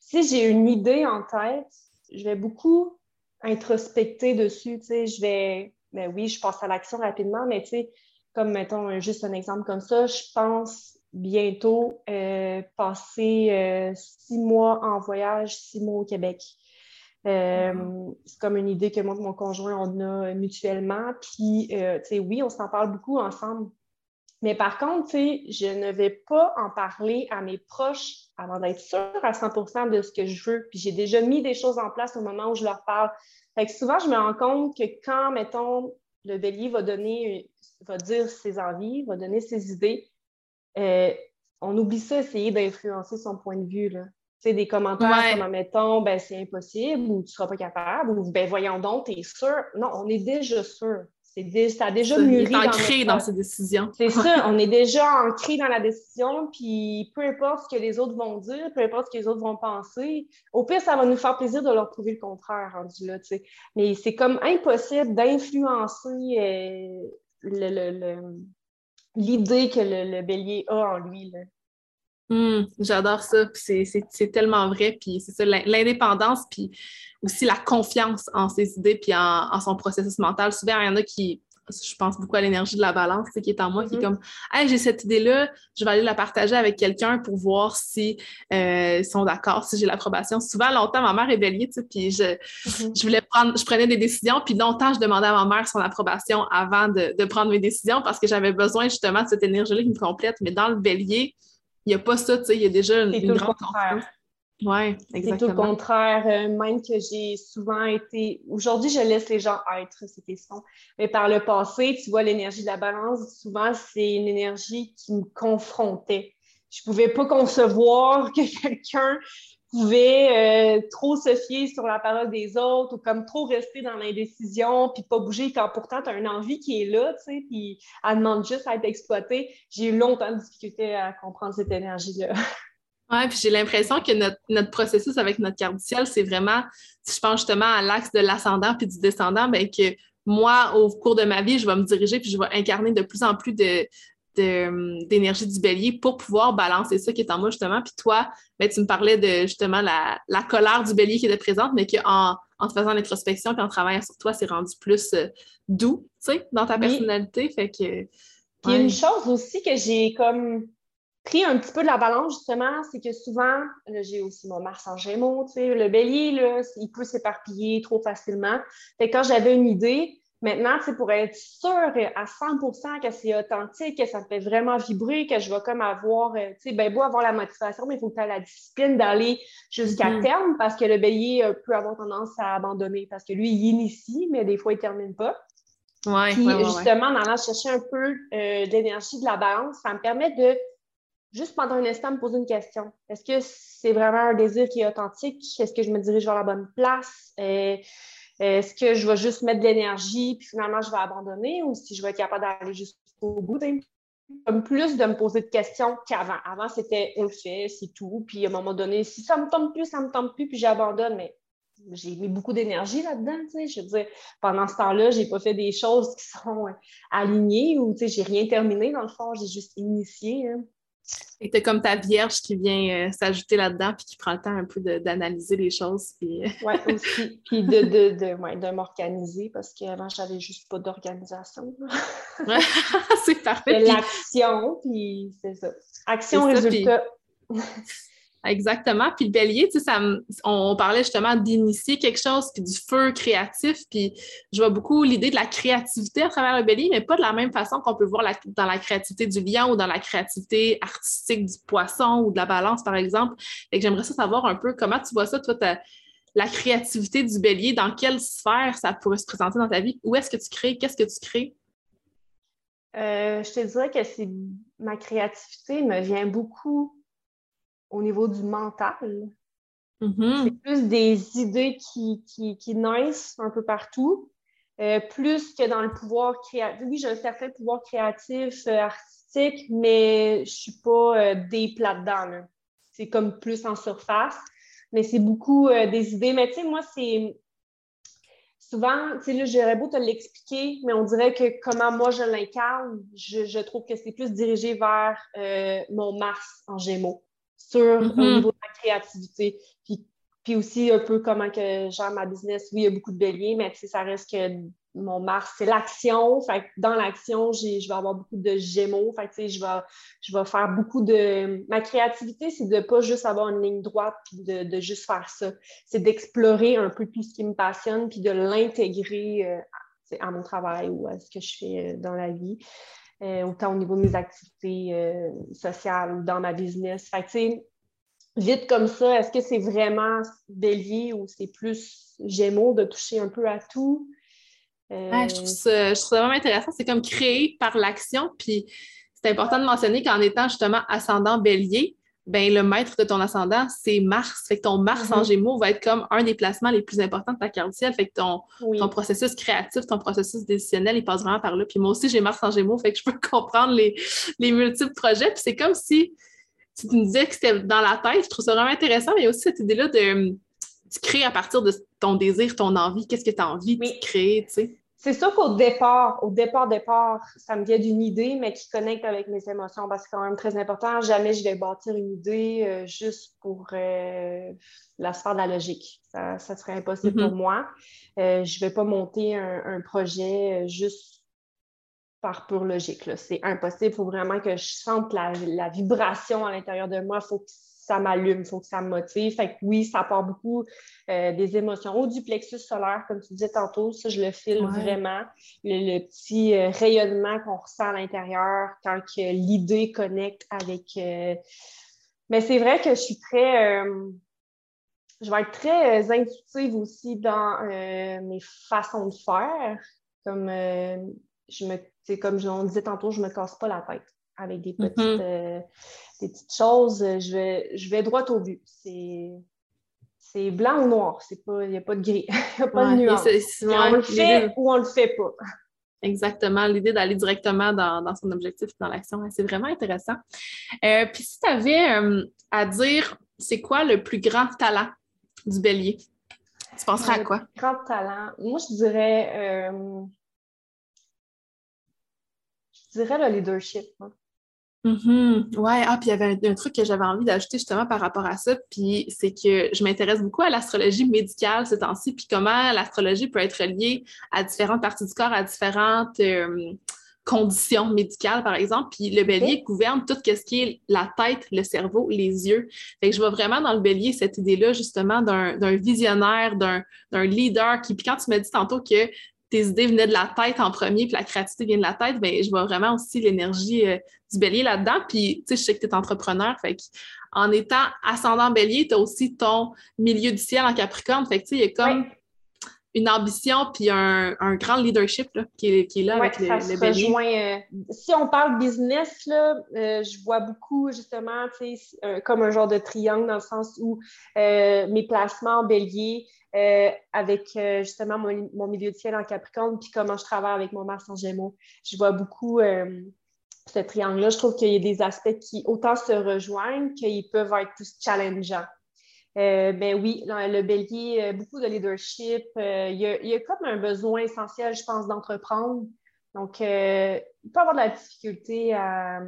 si j'ai une idée en tête, je vais beaucoup introspecter dessus, tu sais, je vais, ben oui, je passe à l'action rapidement, mais tu sais, comme mettons juste un exemple comme ça, je pense bientôt euh, passer euh, six mois en voyage, six mois au Québec. Euh, mm-hmm. c'est comme une idée que moi et mon conjoint, on a mutuellement. Puis, tu sais, oui, on s'en parle beaucoup ensemble. Mais par contre, tu sais, je ne vais pas en parler à mes proches avant d'être sûre à 100% de ce que je veux. Puis j'ai déjà mis des choses en place au moment où je leur parle. Fait que souvent, je me rends compte que quand, mettons, le bélier va donner, va dire ses envies, va donner ses idées. Euh, on oublie ça, essayer d'influencer son point de vue. Là. Des commentaires comme, mettons, ben, c'est impossible ou tu ne seras pas capable ou ben, voyons donc, tu es sûr. Non, on est déjà sûr. C'est ça a déjà mûri. dans ancré dans ses décisions. C'est ça, on est déjà ancré dans la décision, puis peu importe ce que les autres vont dire, peu importe ce que les autres vont penser, au pire, ça va nous faire plaisir de leur prouver le contraire rendu là, tu sais. Mais c'est comme impossible d'influencer euh, l'idée que le, bélier a en lui. Hum, j'adore ça. C'est tellement vrai. Puis c'est ça, l'indépendance, puis aussi la confiance en ses idées, puis en, son processus mental. Souvent, il y en a qui, je pense beaucoup à l'énergie de la balance qui est en moi, qui est mm-hmm. comme Hey, j'ai cette idée-là, je vais aller la partager avec quelqu'un pour voir si euh, sont d'accord, si j'ai l'approbation. Souvent, longtemps, ma mère est bélier, tu sais, puis je, mm-hmm. je voulais prendre, je prenais des décisions, puis longtemps, je demandais à ma mère son approbation avant de, de prendre mes décisions parce que j'avais besoin justement de cette énergie-là qui me complète. Mais dans le bélier, il n'y a pas ça, tu sais, il y a déjà une, grande confiance. Oui, exactement. C'est tout le contraire. Euh, même que j'ai souvent été. Aujourd'hui, je laisse les gens être, c'est question. Mais par le passé, tu vois, l'énergie de la balance, souvent, c'est une énergie qui me confrontait. Je ne pouvais pas concevoir que quelqu'un pouvait euh, trop se fier sur la parole des autres ou comme trop rester dans l'indécision puis pas bouger quand pourtant tu as une envie qui est là, tu sais, puis elle demande juste à être exploitée. J'ai eu longtemps de difficulté à comprendre cette énergie-là. Oui, puis j'ai l'impression que notre, processus avec notre carte du ciel, c'est vraiment, si je pense justement à l'axe de l'ascendant puis du descendant, bien que moi, au cours de ma vie, je vais me diriger puis je vais incarner de plus en plus de, d'énergie du bélier pour pouvoir balancer ça qui est en moi, justement. Puis toi, ben, tu me parlais de justement la, colère du bélier qui était présente, mais qu'en en te faisant l'introspection puis en travaillant sur toi, c'est rendu plus euh, doux, tu sais, dans ta personnalité. Fait que. Puis une chose aussi que j'ai comme pris un petit peu de la balance, justement, c'est que souvent, j'ai aussi mon Mars en Gémeaux, tu sais, le bélier, là, il peut s'éparpiller trop facilement. Fait que quand j'avais une idée, maintenant, tu sais, pour être sûre à 100% que c'est authentique, que ça me fait vraiment vibrer, que je vais comme avoir, euh, tu sais, ben beau avoir la motivation, mais il faut que tu aies la discipline d'aller jusqu'à mm-hmm. terme parce que le bélier euh, peut avoir tendance à abandonner parce que lui, il initie, mais des fois, il ne termine pas. Ouais, Puis, justement, en allant chercher un peu euh, d'énergie, de la balance, ça me permet de juste pendant un instant, me poser une question. Est-ce que c'est vraiment un désir qui est authentique? Est-ce que je me dirige vers la bonne place? Euh, est-ce que je vais juste mettre de l'énergie puis finalement je vais abandonner ou si je vais être capable d'aller jusqu'au bout? Comme plus de me poser de questions qu'avant. Avant, c'était on le fait, c'est tout. Puis à un moment donné, si ça me tombe plus, ça me tombe plus, puis j'abandonne. Mais j'ai mis beaucoup d'énergie là-dedans. Je veux dire, pendant ce temps-là, j'ai pas fait des choses qui sont alignées ou, j'ai rien terminé dans le fond, j'ai juste initié. Hein. Et tu comme ta vierge qui vient euh, s'ajouter là-dedans puis qui prend le temps un peu d'analyser les choses. Puis... Euh, oui, aussi. Puis de, de, de, m'organiser parce qu'avant, j'avais juste pas d'organisation. c'est parfait. L'action, puis c'est ça. Action, résultat. Exactement. Puis le bélier, tu sais, on, parlait justement d'initier quelque chose, puis du feu créatif. Puis je vois beaucoup l'idée de la créativité à travers le bélier, mais pas de la même façon qu'on peut voir dans la créativité du lion ou dans la créativité artistique du poisson ou de la balance, par exemple. Et j'aimerais ça savoir un peu comment tu vois ça, toi, la créativité du bélier, dans quelle sphère ça pourrait se présenter dans ta vie? Où est-ce que tu crées? Qu'est-ce que tu crées? Euh, je te dirais que c'est ma créativité me vient beaucoup au niveau du mental. Mm-hmm. C'est plus des idées qui, qui, naissent un peu partout, euh, plus que dans le pouvoir créatif. Oui, j'ai un certain pouvoir créatif, euh, artistique, mais je ne suis pas euh, des plats dedans. C'est comme plus en surface, mais c'est beaucoup des idées. Mais tu sais, moi, c'est souvent, tu sais, là, j'aurais beau te l'expliquer, mais on dirait que comment moi je l'incarne, je, je, trouve que c'est plus dirigé vers mon Mars en Gémeaux sur au mm-hmm. niveau de la créativité. Puis, puis aussi un peu comment que genre ma business, oui, il y a beaucoup de béliers, mais ça reste que mon Mars, c'est l'action. Fait dans l'action, je vais avoir beaucoup de gémeaux. Fait je vais, je vais faire beaucoup de. Ma créativité, c'est de ne pas juste avoir une ligne droite puis de, de juste faire ça. C'est d'explorer un peu tout ce qui me passionne puis de l'intégrer euh, à mon travail ou à ce que je fais euh, dans la vie. Euh, autant au niveau de mes activités euh, sociales ou dans ma business. Fait que, vite comme ça, est-ce que c'est vraiment bélier ou c'est plus gémeaux de toucher un peu à tout? Euh, je, trouve ça, vraiment intéressant. C'est comme créer par l'action. Puis c'est important de mentionner qu'en étant justement ascendant bélier, ben, le maître de ton ascendant, c'est Mars. Fait que ton Mars en mhm. Gémeaux va être comme un des placements les plus importants de ta carte ciel. Fait que ton, ton, processus créatif, ton processus décisionnel, il passe vraiment par là. Puis moi aussi, j'ai Mars en Gémeaux, fait que je peux comprendre les, les multiples projets. Puis c'est comme si, tu me disais que c'était dans la tête. Je trouve ça vraiment intéressant. Mais il y a aussi cette idée-là de, de créer à partir de ton désir, ton envie. Qu'est-ce que tu as envie de créer, tu sais? C'est sûr qu'au départ, au départ, départ, ça me vient d'une idée, mais qui connecte avec mes émotions parce que c'est quand même très important. Jamais je vais bâtir une idée euh, juste pour euh, la sphère de la logique. Ça, serait impossible pour mm-hmm. moi. Euh, je ne vais pas monter un, projet juste par pure logique. C'est impossible. Il faut vraiment que je sente la, la vibration à l'intérieur de moi. Il faut que ça m'allume, il faut que ça me motive. Fait que oui, ça part beaucoup euh, des émotions. Au du plexus solaire, comme tu disais tantôt, ça, je le file vraiment. Le, petit euh, rayonnement qu'on ressent à l'intérieur quand l'idée connecte avec. Euh, mais c'est vrai que je suis très. je vais être très intuitive aussi dans mes façons de faire. Comme je me, comme on disait tantôt, je ne me casse pas la tête avec des mm-hmm. petites, des petites choses, euh, je vais, je vais droit au but. C'est blanc ou noir, il n'y a pas de gris, il n'y a pas de nuance. on le fait ou on le fait pas. Exactement, l'idée d'aller directement dans, son objectif, dans l'action, c'est vraiment intéressant. Euh, puis si tu avais euh, à dire, c'est quoi le plus grand talent du bélier? Tu penserais à quoi? Grand talent? Moi, je dirais, je dirais le leadership. Mm-hmm. Ouais, ah, puis il y avait un, truc que j'avais envie d'ajouter justement par rapport à ça, puis c'est que je m'intéresse beaucoup à l'astrologie médicale ce temps-ci, puis comment l'astrologie peut être liée à différentes parties du corps, à différentes euh, conditions médicales, par exemple. Puis le bélier gouverne tout ce qui est la tête, le cerveau, les yeux. Fait que je vois vraiment dans le bélier cette idée-là, justement, d'un visionnaire, d'un leader qui, puis quand tu m'as dit tantôt que tes idées venaient de la tête en premier, puis la créativité vient de la tête, bien, je vois vraiment aussi l'énergie euh, du bélier là-dedans. Puis, tu sais, je sais que tu es entrepreneur, fait en étant ascendant bélier, tu as aussi ton milieu du ciel en capricorne. Fait que, tu sais, il y a comme une ambition puis un, grand leadership qui, est, là avec le, bélier. Euh, si on parle business, là, euh, je vois beaucoup, justement, comme un genre de triangle dans le sens où mes placements en bélier, euh, avec euh, justement mon, milieu de ciel en Capricorne, puis comment je travaille avec mon Mars en Gémeaux. Je vois beaucoup euh, ce triangle-là. Je trouve qu'il y a des aspects qui autant se rejoignent qu'ils peuvent être plus challengeants. Ben oui, le bélier, beaucoup de leadership. il, y a, comme un besoin essentiel, je pense, d'entreprendre. Donc, il peut avoir de la difficulté à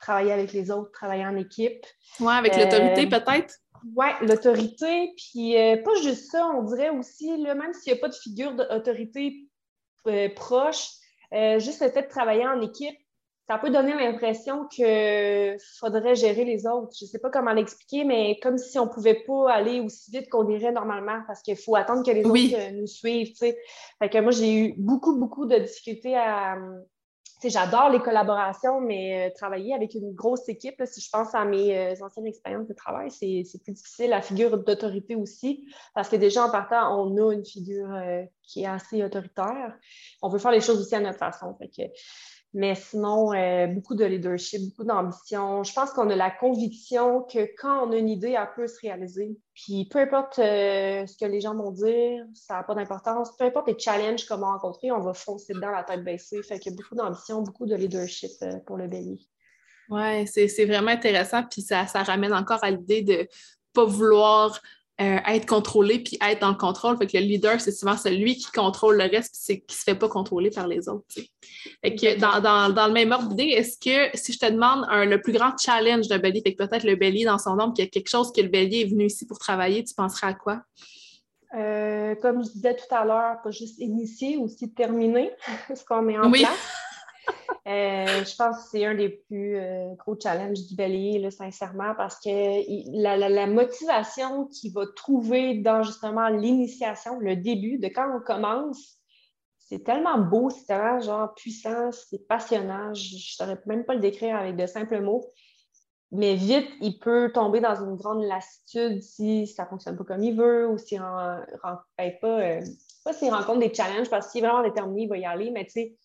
travailler avec les autres, travailler en équipe. Oui, avec l'autorité peut-être? Oui, l'autorité, puis euh, pas juste ça, on dirait aussi, là, même s'il n'y a pas de figure d'autorité euh, proche, euh, juste le fait de travailler en équipe, ça peut donner l'impression qu'il faudrait gérer les autres. Je ne sais pas comment l'expliquer, mais comme si on ne pouvait pas aller aussi vite qu'on irait normalement parce qu'il faut attendre que les autres euh, nous suivent. Fait que moi, j'ai eu beaucoup, beaucoup de difficultés à, j'adore les collaborations, mais euh, travailler avec une grosse équipe, si je pense à mes euh, anciennes expériences de travail, c'est plus difficile. La figure d'autorité aussi, parce que déjà en partant, on a une figure euh, qui est assez autoritaire. On veut faire les choses aussi à notre façon. Fait que, mais sinon, euh, beaucoup de leadership, beaucoup d'ambition. Je pense qu'on a la conviction que quand on a une idée, elle peut se réaliser. Puis peu importe euh, ce que les gens vont dire, ça n'a pas d'importance. Peu importe les challenges qu'on va rencontrer, on va foncer dedans la tête baissée. Fait qu'il y a beaucoup d'ambition, beaucoup de leadership euh, pour le bélier. Oui, c'est vraiment intéressant. Puis ça, ça ramène encore à l'idée de ne pas vouloir euh, être contrôlé puis être dans le contrôle. Fait que le leader, c'est souvent celui qui contrôle le reste puis qui ne se fait pas contrôler par les autres. Fait que dans, le même ordre d'idée, est-ce que si je te demande le plus grand challenge d'un bélier, fait que peut-être le bélier dans son ombre, qu'il y a quelque chose que le bélier est venu ici pour travailler, tu penserais à quoi? Euh, comme je disais tout à l'heure, pas juste initier, aussi terminer ce qu'on met en place. Euh, je pense que c'est un des plus euh, gros challenges du bélier, sincèrement, parce que la, motivation qu'il va trouver dans justement l'initiation, le début, de quand on commence, c'est tellement beau, c'est tellement genre puissant, c'est passionnant. Je ne saurais même pas le décrire avec de simples mots. Mais vite, il peut tomber dans une grande lassitude si ça ne fonctionne pas comme il veut ou s'il ne ben, pas, euh, pas s'il rencontre des challenges parce qu'il est vraiment déterminé, il va y aller, mais tu sais,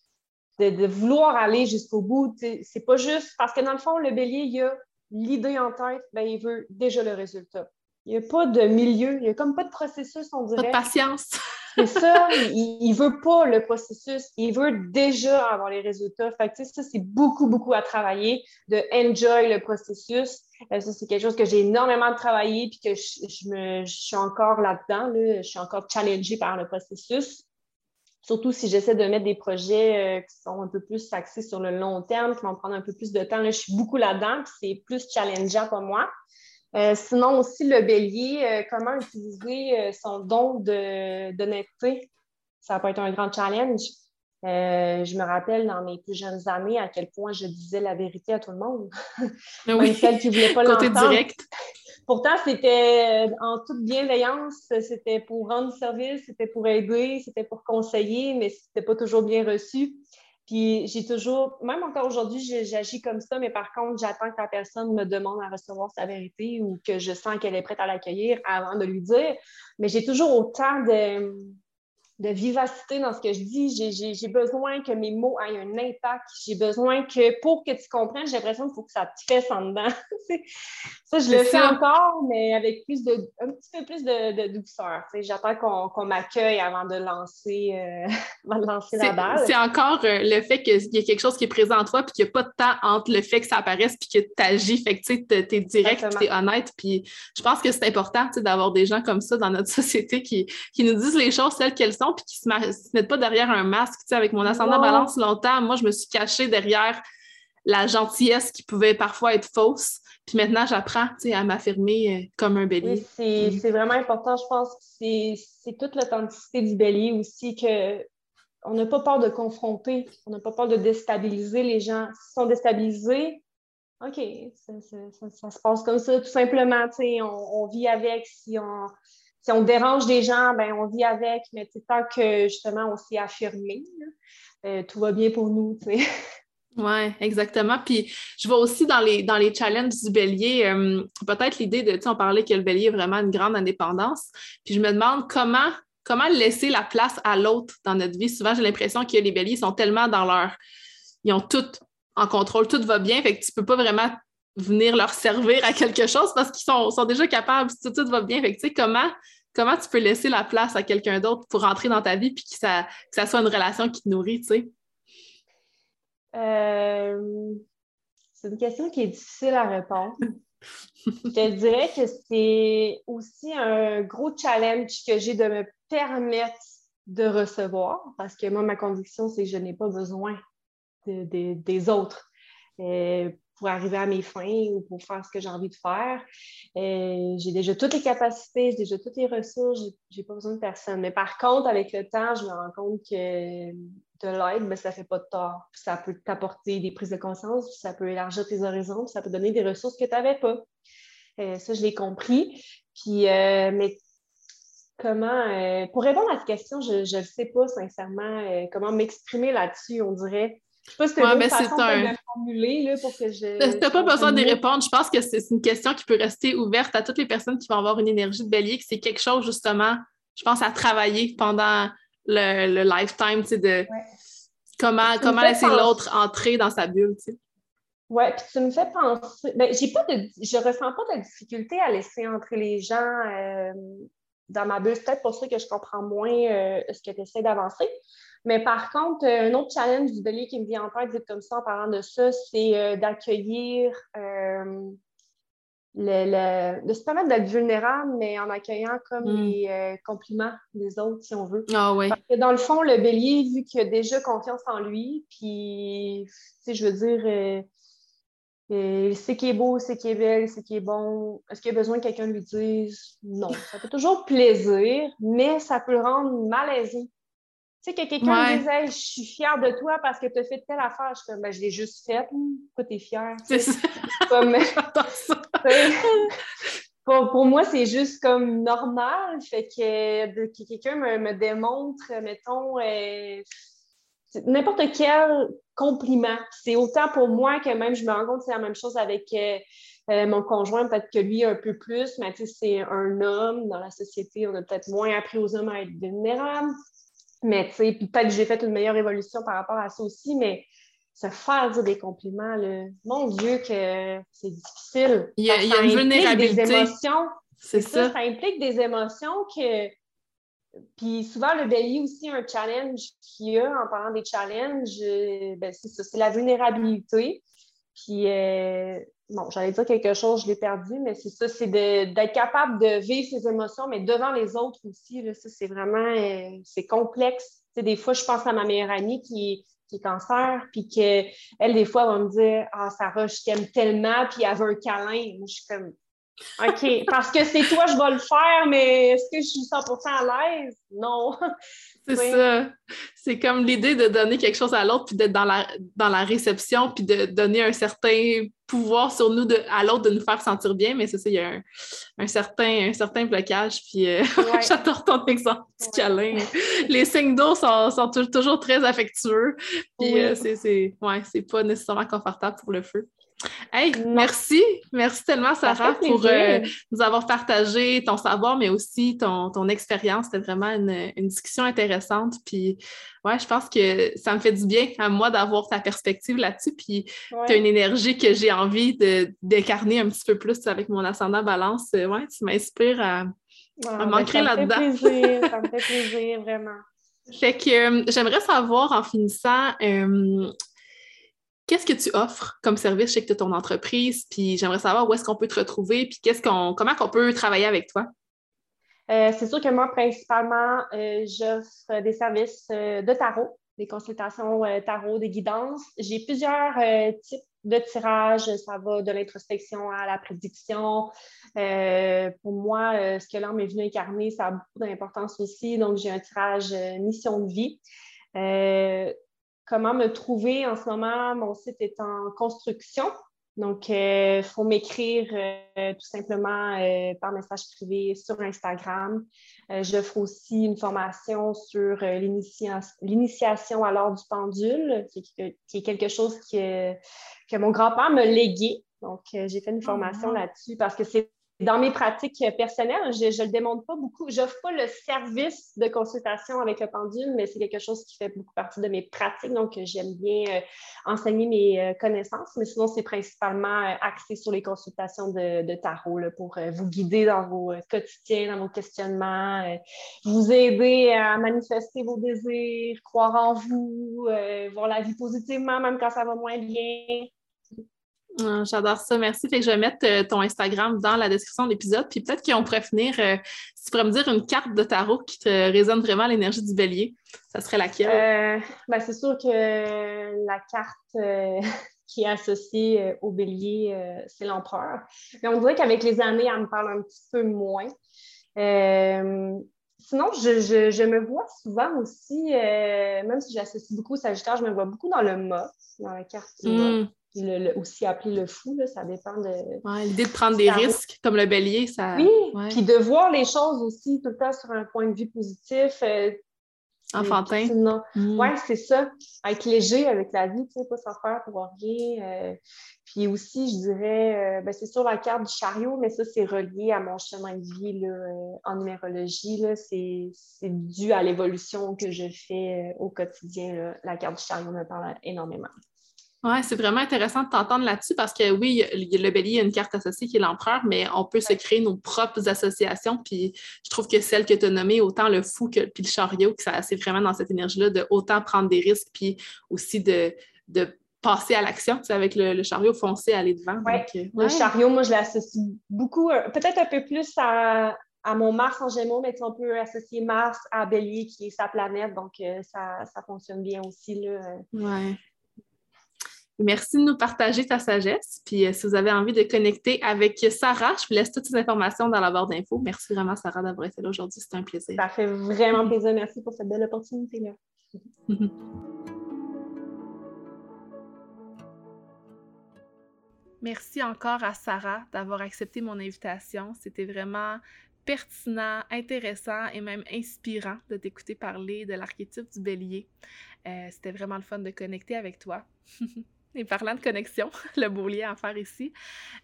de, vouloir aller jusqu'au bout. C'est pas juste parce que dans le fond, le bélier, il a l'idée en tête, ben, il veut déjà le résultat. Il n'y a pas de milieu, il n'y a comme pas de processus, on dirait. Pas de patience. C'est ça, il ne veut pas le processus, il veut déjà avoir les résultats. Fait que, ça, c'est beaucoup, beaucoup à travailler, de enjoy le processus. Euh, ça, c'est quelque chose que j'ai énormément travaillé puis que je, me, je suis encore là-dedans. Là. Je suis encore challengée par le processus. Surtout si j'essaie de mettre des projets euh, qui sont un peu plus axés sur le long terme, qui vont prendre un peu plus de temps. Là, je suis beaucoup là-dedans, puis c'est plus challengeant pour moi. Euh, sinon, aussi, le bélier, euh, comment utiliser son don d'honnêteté? Ça peut être un grand challenge. je me rappelle dans mes plus jeunes années à quel point je disais la vérité à tout le monde. Oui. celle qui ne voulait pas l'entendre. direct. Pourtant, c'était euh, en toute bienveillance, c'était pour rendre service, c'était pour aider, c'était pour conseiller, mais c'était pas toujours bien reçu. Puis j'ai toujours, même encore aujourd'hui, j'agis comme ça, mais par contre, j'attends que la personne me demande à recevoir sa vérité ou que je sens qu'elle est prête à l'accueillir avant de lui dire. Mais j'ai toujours autant de, de vivacité dans ce que je dis. J'ai besoin que mes mots aient un impact. J'ai besoin que pour que tu comprennes, j'ai l'impression qu'il faut que ça te fesse en dedans. ça, je le fais encore, mais avec plus de, un petit peu plus de, douceur. J'attends qu'on m'accueille avant de lancer, euh, lancer la balle. C'est encore euh, le fait qu'il y a quelque chose qui est présent en toi puis qu'il n'y a pas de temps entre le fait que ça apparaisse puis que tu agis. Fait que tu es direct, tu es honnête. Puis je pense que c'est important d'avoir des gens comme ça dans notre société qui, qui nous disent les choses telles qu'elles sont puis qui ne se, mettent pas derrière un masque. Tu sais, avec mon ascendant balance longtemps, moi, je me suis cachée derrière la gentillesse qui pouvait parfois être fausse. Puis maintenant, j'apprends à m'affirmer euh, comme un bélier. Oui, c'est vraiment important. Je pense que c'est toute l'authenticité du bélier aussi que on n'a pas peur de confronter, on n'a pas peur de déstabiliser les gens. S'ils sont déstabilisés, OK, ça, se passe comme ça, tout simplement. On, on vit avec. Si on, si on dérange des gens, ben on vit avec, mais tant que justement on s'est affirmé, euh, tout va bien pour nous. Oui, exactement. Puis je vois aussi dans les, dans les challenges du bélier, euh, peut-être l'idée de, tu sais, on parlait que le bélier est vraiment une grande indépendance. Puis je me demande comment, comment laisser la place à l'autre dans notre vie. Souvent, j'ai l'impression que les béliers sont tellement dans leur. Ils ont tout en contrôle, tout va bien, fait que tu peux pas vraiment venir leur servir à quelque chose parce qu'ils sont, sont, déjà capables, tout, tout va bien. Fait que, tu sais, comment, comment tu peux laisser la place à quelqu'un d'autre pour rentrer dans ta vie puis que ça, soit une relation qui te nourrit, tu sais? Euh, c'est une question qui est difficile à répondre. Je dirais que c'est aussi un gros challenge que j'ai de me permettre de recevoir parce que moi, ma conviction, c'est que je n'ai pas besoin des autres. Euh, pour arriver à mes fins ou pour faire ce que j'ai envie de faire. Euh, j'ai déjà toutes les capacités, j'ai déjà toutes les ressources, j'ai pas besoin de personne. Mais par contre, avec le temps, je me rends compte que de l'aide, mais ben, ça fait pas de tort. ça peut t'apporter des prises de conscience, ça peut élargir tes horizons, ça peut donner des ressources que tu n'avais pas. Euh, ça, je l'ai compris. Puis, euh, mais comment, pour répondre à cette question, je ne sais pas sincèrement comment m'exprimer là-dessus, on dirait. Je sais pas si tu ouais, façon un... de formuler là, pour que je. Tu n'as pas besoin de répondre. Je pense que c'est une question qui peut rester ouverte à toutes les personnes qui vont avoir une énergie de bélier, que c'est quelque chose, justement, je pense, à travailler pendant le, le lifetime, tu sais, de comment, comment laisser l'autre entrer dans sa bulle, tu sais. Oui, puis tu me fais penser. Ben, j'ai pas de, je ressens pas de difficulté à laisser entrer les gens euh, dans ma bulle. C'est peut-être pour ça que je comprends moins euh, ce que tu essaies d'avancer. Mais par contre, euh, un autre challenge du bélier qui me vient en tête, comme ça, en parlant de ça, c'est euh, d'accueillir, euh, le, de se permettre d'être vulnérable, mais en accueillant comme hmm. les compliments des autres, si on veut. Ah oui. Parce que dans le fond, le bélier, vu qu'il a déjà confiance en lui, puis, tu sais, je veux dire, il sait qu'il est beau, il sait qu'il est belle, il sait qu'il est bon. Est-ce qu'il a besoin que quelqu'un lui dise non? Ça fait toujours plaisir, mais ça peut le rendre malaisant tu sais, que quelqu'un disait Je suis fière de toi parce que tu as fait telle affaire. Je suis comme ben, Je l'ai juste faite. Pourquoi tu es fière? C'est ça. Comme, pour, pour, moi, c'est juste comme normal. Fait que, que quelqu'un me, me, démontre, mettons, euh, n'importe quel compliment. C'est autant pour moi que même je me rends compte que c'est la même chose avec. Euh, euh, mon conjoint, peut-être que lui, un peu plus, mais c'est un homme dans la société. On a peut-être moins appris aux hommes à être vulnérables. Mais tu sais, peut-être que j'ai fait une meilleure évolution par rapport à ça aussi, mais se faire dire des compliments, mon Dieu, que c'est difficile. Il y a, une vulnérabilité. Des émotions. C'est ça, ça. implique des émotions que. Puis souvent, le bélier aussi, un challenge qu'il y a en parlant des challenges, euh, ben c'est ça, c'est la vulnérabilité. Puis, euh, bon, j'allais dire quelque chose, je l'ai perdu, mais c'est ça, c'est d'être capable de vivre ses émotions, mais devant les autres aussi. Là, ça, c'est vraiment, euh, c'est complexe. Tu sais, des fois, je pense à ma meilleure amie qui, qui est cancer, puis qu'elle, des fois, va me dire Ah, Sarah, je t'aime tellement, puis elle veut un câlin. Moi, je suis comme OK, parce que c'est toi, je vais le faire, mais est-ce que je suis 100% à l'aise? Non. C'est ça. C'est comme l'idée de donner quelque chose à l'autre, puis d'être dans la, dans la réception, puis de donner un certain pouvoir sur nous, de, à l'autre, de nous faire sentir bien. Mais c'est ça, il y a un, certain, un certain blocage. Puis euh, j'adore ton exemple du câlin. Les signes d'eau sont, sont, toujours très affectueux. Puis euh, c'est ouais, pas nécessairement confortable pour le feu. Hey, merci. Merci tellement, Sarah, pour euh, nous avoir partagé ton savoir, mais aussi ton, ton expérience. C'était vraiment une, discussion intéressante. Puis, ouais, je pense que ça me fait du bien à moi d'avoir ta perspective là-dessus. Puis, tu as une énergie que j'ai envie d'incarner un petit peu plus avec mon ascendant balance. Euh, ouais, tu m'inspires à, ah, manquer là-dedans. Ça me fait plaisir, ça me fait plaisir, vraiment. Fait que euh, j'aimerais savoir en finissant, qu'est-ce que tu offres comme service chez ton entreprise? Puis j'aimerais savoir où est-ce qu'on peut te retrouver, puis qu'est-ce qu'on, comment on peut travailler avec toi? Euh, c'est sûr que moi, principalement, euh, j'offre des services euh, de tarot, des consultations tarot, des guidances. J'ai plusieurs types de tirages. Ça va de l'introspection à la prédiction. pour moi, ce que l'homme est venu incarner, ça a beaucoup d'importance aussi. Donc, j'ai un tirage mission de vie comment me trouver en ce moment. Mon site est en construction. Donc, il euh, faut m'écrire euh, tout simplement euh, par message privé sur Instagram. J'offre aussi une formation sur l'initiation à l'ordre du pendule, qui, est quelque chose que, que mon grand-père me légué. Donc, j'ai fait une ah, formation là-dessus parce que c'est dans mes pratiques personnelles, je ne le démontre pas beaucoup. Je n'offre pas le service de consultation avec le pendule, mais c'est quelque chose qui fait beaucoup partie de mes pratiques. Donc, j'aime bien euh, enseigner mes euh, connaissances, mais sinon, c'est principalement euh, axé sur les consultations de, tarot pour vous guider dans vos quotidiens, dans vos questionnements, vous aider à manifester vos désirs, croire en vous, voir la vie positivement, même quand ça va moins bien. Ah, j'adore ça, merci. Fait que je vais mettre euh, ton Instagram dans la description de l'épisode. Puis peut-être qu'on pourrait finir, euh, si tu pourrais me dire une carte de tarot qui te résonne vraiment l'énergie du bélier, ça serait laquelle? Euh, ben, c'est sûr que la carte qui est associée au bélier, c'est l'empereur. Mais on dirait qu'avec les années, elle me parle un petit peu moins. sinon, je, me vois souvent aussi, même si j'associe beaucoup au Sagittaire, je me vois beaucoup dans le mât, dans la carte du aussi appelé le fou, ça dépend de. l'idée de prendre des risques, comme le bélier, ça. Oui, puis de voir les choses aussi tout le temps sur un point de vue positif. Euh, Enfantin. Mm. Oui, c'est ça. Être léger avec la vie, tu sais, pas s'en faire pour rien. Euh. puis aussi, je dirais, euh, ben, c'est sur la carte du chariot, mais ça, c'est relié à mon chemin de vie là, en numérologie. C'est dû à l'évolution que je fais au quotidien. La carte du chariot me parle énormément. Oui, c'est vraiment intéressant de t'entendre là-dessus parce que oui, le bélier a une carte associée qui est l'empereur, mais on peut se créer nos propres associations. Puis je trouve que celle que tu as nommée, autant le fou que puis le chariot, que c'est vraiment dans cette énergie-là de autant prendre des risques, puis aussi de, passer à l'action, avec le, chariot foncé, aller devant. Euh, le chariot, moi, je l'associe beaucoup, euh, peut-être un peu plus à, mon Mars en Gémeaux, mais on peut associer Mars à Bélier, qui est sa planète, donc euh, ça, ça, fonctionne bien aussi. Là. Ouais. Merci de nous partager ta sagesse. Puis euh, si vous avez envie de connecter avec Sarah, je vous laisse toutes ces informations dans la barre d'infos. Merci vraiment, Sarah, d'avoir été là aujourd'hui. C'était un plaisir. Ça fait vraiment plaisir. Merci pour cette belle opportunité-là. Merci encore à Sarah d'avoir accepté mon invitation. C'était vraiment pertinent, intéressant et même inspirant de t'écouter parler de l'archétype du bélier. Euh, c'était vraiment le fun de connecter avec toi. Et parlant de connexion, le beau lien à faire ici,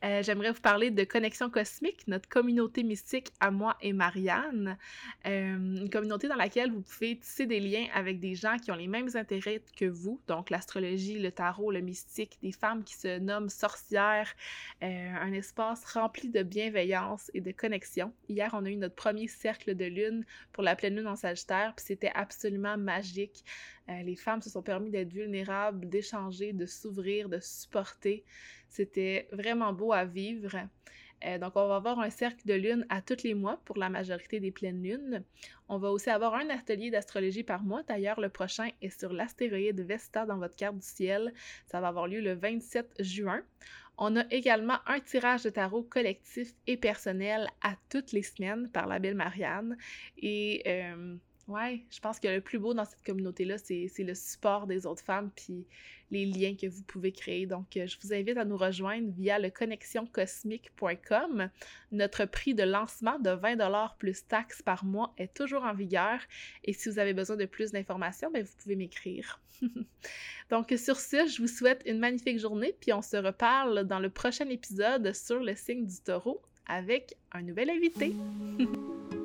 euh, j'aimerais vous parler de Connexion Cosmique, notre communauté mystique à moi et Marianne. Euh, une communauté dans laquelle vous pouvez tisser des liens avec des gens qui ont les mêmes intérêts que vous, donc l'astrologie, le tarot, le mystique, des femmes qui se nomment sorcières, euh, un espace rempli de bienveillance et de connexion. Hier, on a eu notre premier cercle de lune pour la pleine lune en Sagittaire, puis c'était absolument magique. Euh, les femmes se sont permis d'être vulnérables, d'échanger, de s'ouvrir, de supporter. C'était vraiment beau à vivre. Euh, donc, on va avoir un cercle de lune à tous les mois pour la majorité des pleines lunes. On va aussi avoir un atelier d'astrologie par mois. D'ailleurs, le prochain est sur l'astéroïde Vesta dans votre carte du ciel. Ça va avoir lieu le 27 juin. On a également un tirage de tarot collectif et personnel à toutes les semaines par la belle Marianne. Et euh, Ouais, je pense que le plus beau dans cette communauté-là, c'est le support des autres femmes puis les liens que vous pouvez créer. Donc, euh, je vous invite à nous rejoindre via le connexioncosmique.com. Notre prix de lancement de 20 plus taxes par mois est toujours en vigueur. Et si vous avez besoin de plus d'informations, ben, vous pouvez m'écrire. Donc, sur ce, je vous souhaite une magnifique journée, puis on se reparle dans le prochain épisode sur le signe du taureau avec un nouvel invité.